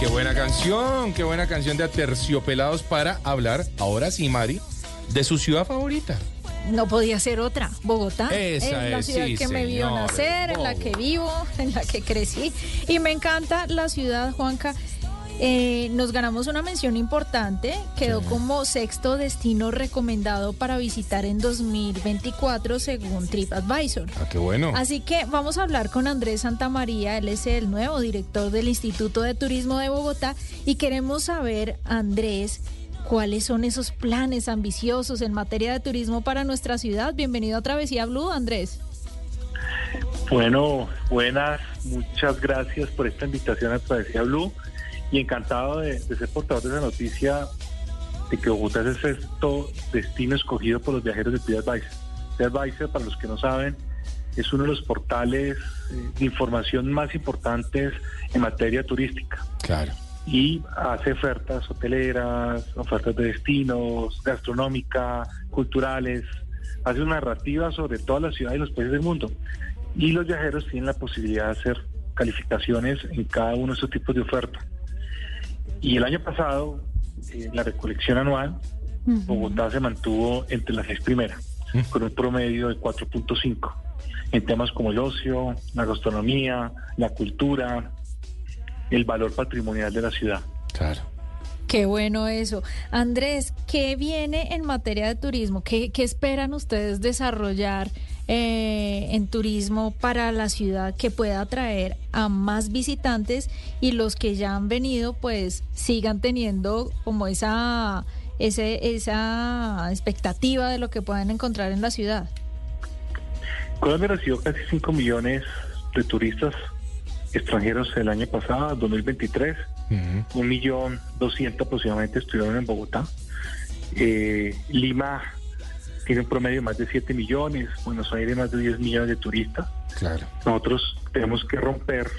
Qué buena canción, qué buena canción de Aterciopelados para hablar, ahora sí, Mari, de su ciudad favorita. No podía ser otra. Bogotá Esa es la es, ciudad sí, que me vio señor, nacer, en la que vivo, en la que crecí. Y me encanta la ciudad, Juanca. Eh, nos ganamos una mención importante, quedó como sexto destino recomendado para visitar en 2024 según TripAdvisor. Ah, qué bueno. Así que vamos a hablar con Andrés Santamaría, él es el nuevo director del Instituto de Turismo de Bogotá y queremos saber, Andrés, cuáles son esos planes ambiciosos en materia de turismo para nuestra ciudad. Bienvenido a Travesía Blue, Andrés. Bueno, buenas, muchas gracias por esta invitación a Travesía Blue y encantado de, de ser portador de esa noticia de que Bogotá es el sexto destino escogido por los viajeros de TripAdvisor. TripAdvisor, para los que no saben, es uno de los portales eh, de información más importantes en materia turística Claro. y hace ofertas hoteleras, ofertas de destinos, gastronómica, culturales, hace una narrativa sobre todas las ciudades y los países del mundo. Y los viajeros tienen la posibilidad de hacer calificaciones en cada uno de esos tipos de ofertas. Y el año pasado, en la recolección anual, Bogotá se mantuvo entre las seis primeras, con un promedio de 4.5 en temas como el ocio, la gastronomía, la cultura, el valor patrimonial de la ciudad. Claro. Qué bueno eso. Andrés, ¿qué viene en materia de turismo? ¿Qué, qué esperan ustedes desarrollar eh, en turismo para la ciudad que pueda atraer a más visitantes y los que ya han venido pues sigan teniendo como esa, ese, esa expectativa de lo que puedan encontrar en la ciudad? Colombia recibió casi 5 millones de turistas extranjeros el año pasado, 2023. Ujú. Un millón doscientos aproximadamente estuvieron en Bogotá. Eh, Lima tiene un promedio de más de 7 millones, Buenos Aires más de 10 millones de turistas. Claro. Nosotros tenemos que romper,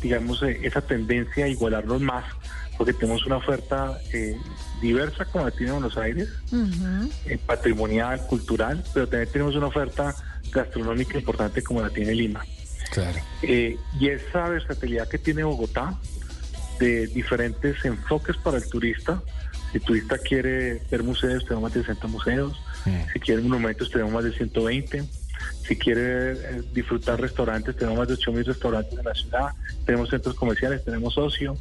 digamos, eh, esa tendencia a igualarnos más, porque tenemos una oferta eh, diversa como la tiene Buenos Aires, eh, patrimonial, cultural, pero también tenemos una oferta gastronómica importante como la tiene Lima. Claro. Eh, y esa versatilidad que tiene Bogotá de diferentes enfoques para el turista. Si el turista quiere ver museos, tenemos más de 60 museos. Si quiere monumentos, tenemos más de 120. Si quiere eh, disfrutar restaurantes, tenemos más de 8.000 restaurantes en la ciudad. Tenemos centros comerciales, tenemos ocio.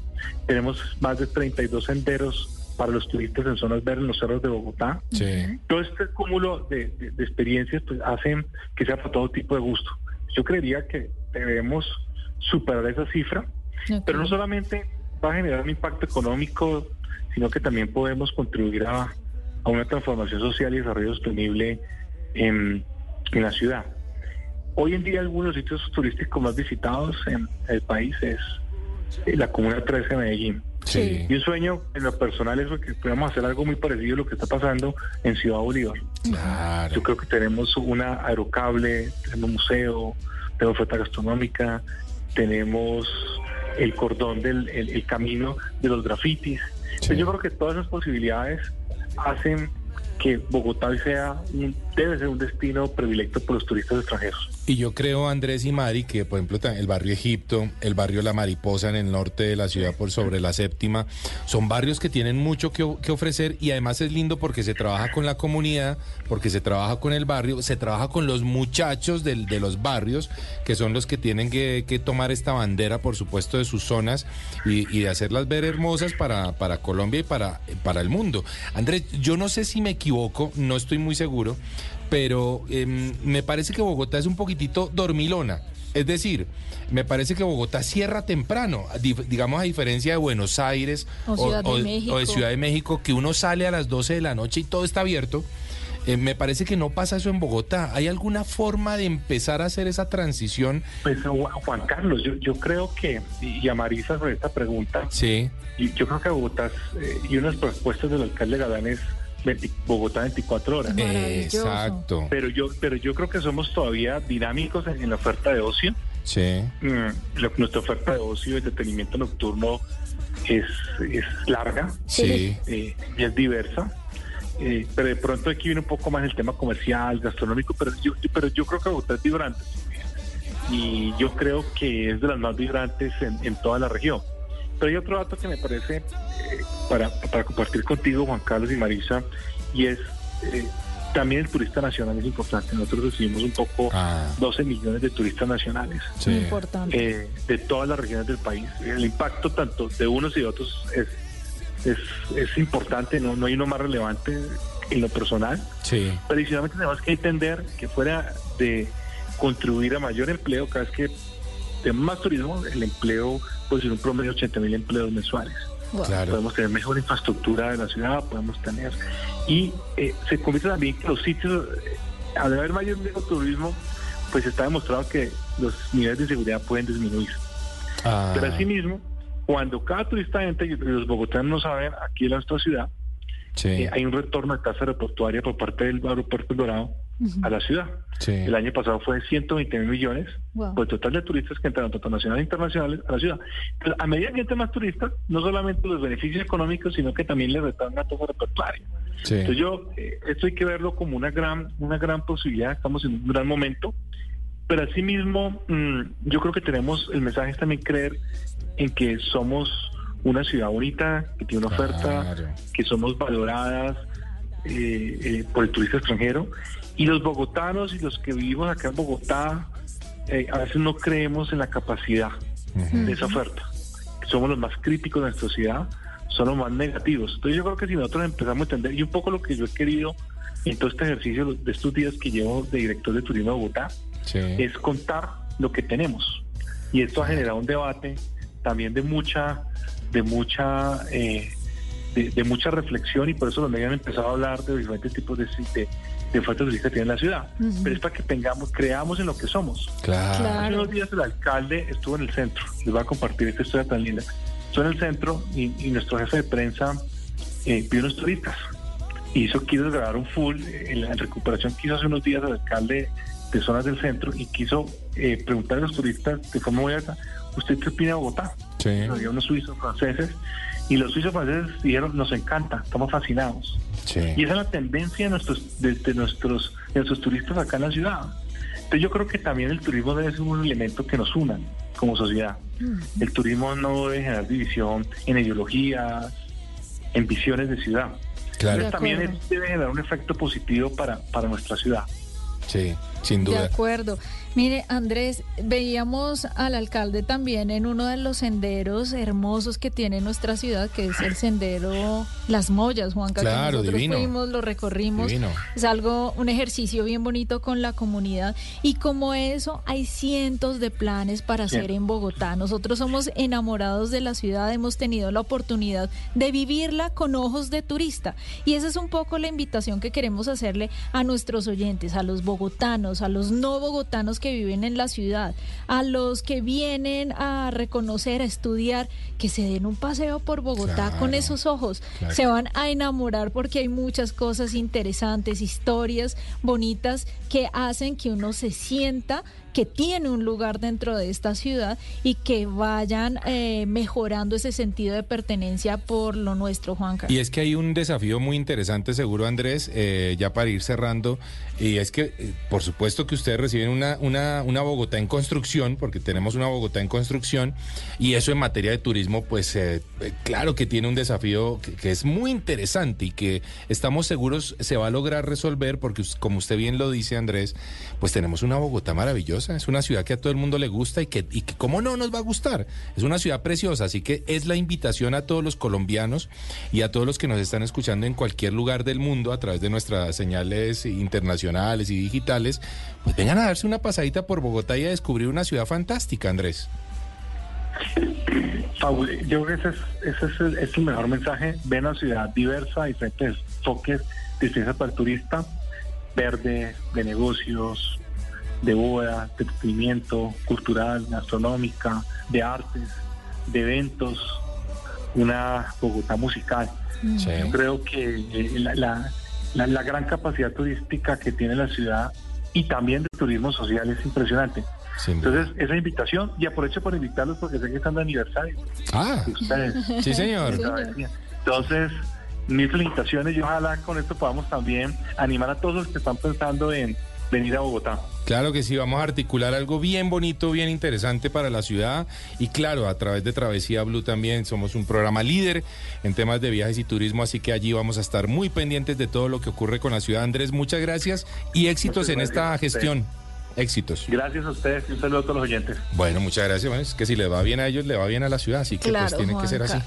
Tenemos más de 32 senderos para los turistas en zonas verdes, en los cerros de Bogotá. Sí. Todo este cúmulo de, de- de experiencias pues, hacen que sea para todo tipo de gusto. Yo creería que debemos superar esa cifra, pero no solamente va a generar un impacto económico, sino que también podemos contribuir a, a una transformación social y desarrollo sostenible en, en la ciudad. Hoy en día algunos sitios turísticos más visitados en el país es eh, la Comuna 13 de Medellín. Sí. Y un sueño en lo personal es que podamos hacer algo muy parecido a lo que está pasando en Ciudad Bolívar. Claro. Yo creo que tenemos una aerocable, tenemos museo, tenemos oferta gastronómica, tenemos el cordón del el, el camino de los grafitis. Entonces, Yo creo que todas esas posibilidades hacen que Bogotá hoy sea debe ser un destino predilecto por los turistas extranjeros. Y yo creo, Andrés y Mari, que por ejemplo el barrio Egipto, el barrio La Mariposa en el norte de la ciudad por sobre la séptima, son barrios que tienen mucho que, ofrecer y además es lindo porque se trabaja con la comunidad, porque se trabaja con el barrio, se trabaja con los muchachos del- de los barrios, que son los que tienen que, que tomar esta bandera, por supuesto, de sus zonas y, y de hacerlas ver hermosas para, para Colombia y para, para el mundo. Andrés, yo no sé si me equivoco, no estoy muy seguro, pero em, me parece que Bogotá es un poquitito dormilona. Es decir, me parece que Bogotá cierra temprano, digamos a diferencia de Buenos Aires O de o- México. o de Ciudad de México, que uno sale a las 12 de la noche y todo está abierto. Eh, me parece que no pasa eso en Bogotá. ¿Hay alguna forma de empezar a hacer esa transición? Pues Ju- Juan Carlos, yo, yo creo que, y a Marisa sobre esta pregunta, Sí, y yo creo que Bogotá, eh, y unas propuestas del alcalde Galán es 20 Bogotá 24 horas. Exacto. Pero yo, pero yo creo que somos todavía dinámicos en, en la oferta de ocio. Sí, Mm, lo- nuestra oferta de ocio y entretenimiento nocturno es, es larga sí. eh, y es diversa. Eh, pero de pronto aquí viene un poco más el tema comercial, gastronómico, pero yo, pero yo creo que Bogotá es vibrante. Y yo creo que es de las más vibrantes en, en toda la región. Pero hay otro dato que me parece eh, para, para compartir contigo, Juan Carlos y Marisa, y es eh, también el turista nacional es importante. Nosotros recibimos un poco Ah. 12 millones de turistas nacionales Sí. Muy importante. eh, de todas las regiones del país. El impacto tanto de unos y de otros es, es, es importante, no, no hay uno más relevante en lo personal. Sí. Pero adicionalmente tenemos que entender que fuera de contribuir a mayor empleo, cada vez que tenemos más turismo, el empleo puede ser un promedio de 80 mil empleos mensuales. Claro. Podemos tener mejor infraestructura de la ciudad, podemos tener. Y eh, se convierte también que los sitios, eh, al haber mayor turismo, pues está demostrado que los niveles de seguridad pueden disminuir. Ah, Pero asimismo, cuando cada turista entra, y los bogotanos no saben, aquí en nuestra ciudad, sí. eh, hay un retorno de tasa aeroportuaria por parte del aeropuerto El A la ciudad. sí. El año pasado fue 120 mil millones Wow. por el total de turistas que entraron, tanto nacionales e internacionales, a la ciudad. Entonces, a medida que entran más turistas, no solamente los beneficios económicos, sino que también les retorna la tasa aeroportuaria. sí. Entonces yo, eh, esto hay que verlo como una gran, una gran posibilidad, estamos en un gran momento, pero asimismo mm, yo creo que tenemos, el mensaje es también creer en que somos una ciudad bonita, que tiene una oferta, Claro. que somos valoradas eh, eh, por el turista extranjero, y los bogotanos y los que vivimos acá en Bogotá, eh, a veces no creemos en la capacidad de esa oferta. Somos los más críticos de nuestra sociedad, son los más negativos. Entonces yo creo que si nosotros empezamos a entender, y un poco lo que yo he querido en todo este ejercicio de estos días que llevo de director de turismo de Bogotá, Sí. es contar lo que tenemos. Y esto ha generado un debate también de mucha, de mucha, eh, de, de mucha reflexión y por eso los medios han empezado a hablar de diferentes tipos de, de, de ofertas turísticas que tiene la ciudad. Ujú. Pero es para que tengamos, creamos en lo que somos. Claro. Claro. Hace unos días el alcalde estuvo en el centro. Les voy a compartir esta historia tan linda. Estuvo en el centro y, y nuestro jefe de prensa eh, vio unos turistas. Hizo, quiso grabar un full. eh, En la recuperación quiso hace unos días el alcalde de zonas del centro y quiso eh, preguntar a los turistas de forma muy alta, ¿usted qué opina de Bogotá? Sí. Había unos suizos franceses y los suizos franceses dijeron, nos encanta, estamos fascinados. Sí. Y esa es la tendencia de nuestros, de, de nuestros, de nuestros turistas acá en la ciudad. Entonces yo creo que también el turismo debe ser un elemento que nos una como sociedad. Mm. El turismo no debe generar división en ideologías, en visiones de ciudad. Claro. Entonces también debe generar un efecto positivo para, para nuestra ciudad. Sí, sin De duda. acuerdo. Mire, Andrés, veíamos al alcalde también en uno de los senderos hermosos que tiene nuestra ciudad, que es el sendero Las Mollas, Juanca. que Claro, nosotros divino. fuimos, lo recorrimos. Divino. Es algo, un ejercicio bien bonito con la comunidad. Y como eso, hay cientos de planes para hacer en Bogotá. Nosotros somos enamorados de la ciudad, hemos tenido la oportunidad de vivirla con ojos de turista. Y esa es un poco la invitación que queremos hacerle a nuestros oyentes, a los bogotanos, a los no bogotanos que viven en la ciudad, a los que vienen a reconocer, a estudiar, que se den un paseo por Bogotá con esos ojos. Claro. Se van a enamorar porque hay muchas cosas interesantes, historias bonitas que hacen que uno se sienta que tiene un lugar dentro de esta ciudad y que vayan eh, mejorando ese sentido de pertenencia por lo nuestro, Juanca. Y es que hay un desafío muy interesante, seguro Andrés, eh, ya para ir cerrando, y es que eh, por supuesto que ustedes reciben una, una, Bogotá en construcción, porque tenemos una Bogotá en construcción, y eso en materia de turismo, pues claro que tiene un desafío que, es muy interesante y que estamos seguros se va a lograr resolver, porque como usted bien lo dice Andrés, pues tenemos una Bogotá maravillosa, es una ciudad que a todo el mundo le gusta y que, y que cómo no nos va a gustar, es una ciudad preciosa, así que es la invitación a todos los colombianos y a todos los que nos están escuchando en cualquier lugar del mundo a través de nuestras señales internacionales y digitales, pues vengan a darse una pasadita por Bogotá y a descubrir una ciudad fantástica, Andrés. Fabu- Yo creo que ese es, ese es es mejor mensaje. Ven a una ciudad diversa, diferentes de ciencia para el turista, verde, de negocios, de boda, de entretenimiento, cultural, gastronómica, de artes, de eventos, una Bogotá musical. Mm. Sí. Yo creo que eh, la, la- la- la gran capacidad turística que tiene la ciudad y también de turismo social es impresionante. Entonces, esa invitación, y aprovecho por invitarlos porque sé que están de aniversario Ah, de ustedes. sí señor. Entonces, mis felicitaciones y ojalá con esto podamos también animar a todos los que están pensando en, venir a Bogotá. Claro que sí, vamos a articular algo bien bonito, bien interesante para la ciudad y claro, a través de Travesía Blue también somos un programa líder en temas de viajes y turismo, así que allí vamos a estar muy pendientes de todo lo que ocurre con la ciudad. Andrés, muchas gracias y éxitos en esta gestión. Éxitos. Gracias a ustedes y un saludo a todos los oyentes. Bueno, muchas gracias. Bueno, es que si le va bien a ellos, le va bien a la ciudad, así que pues tiene que ser así.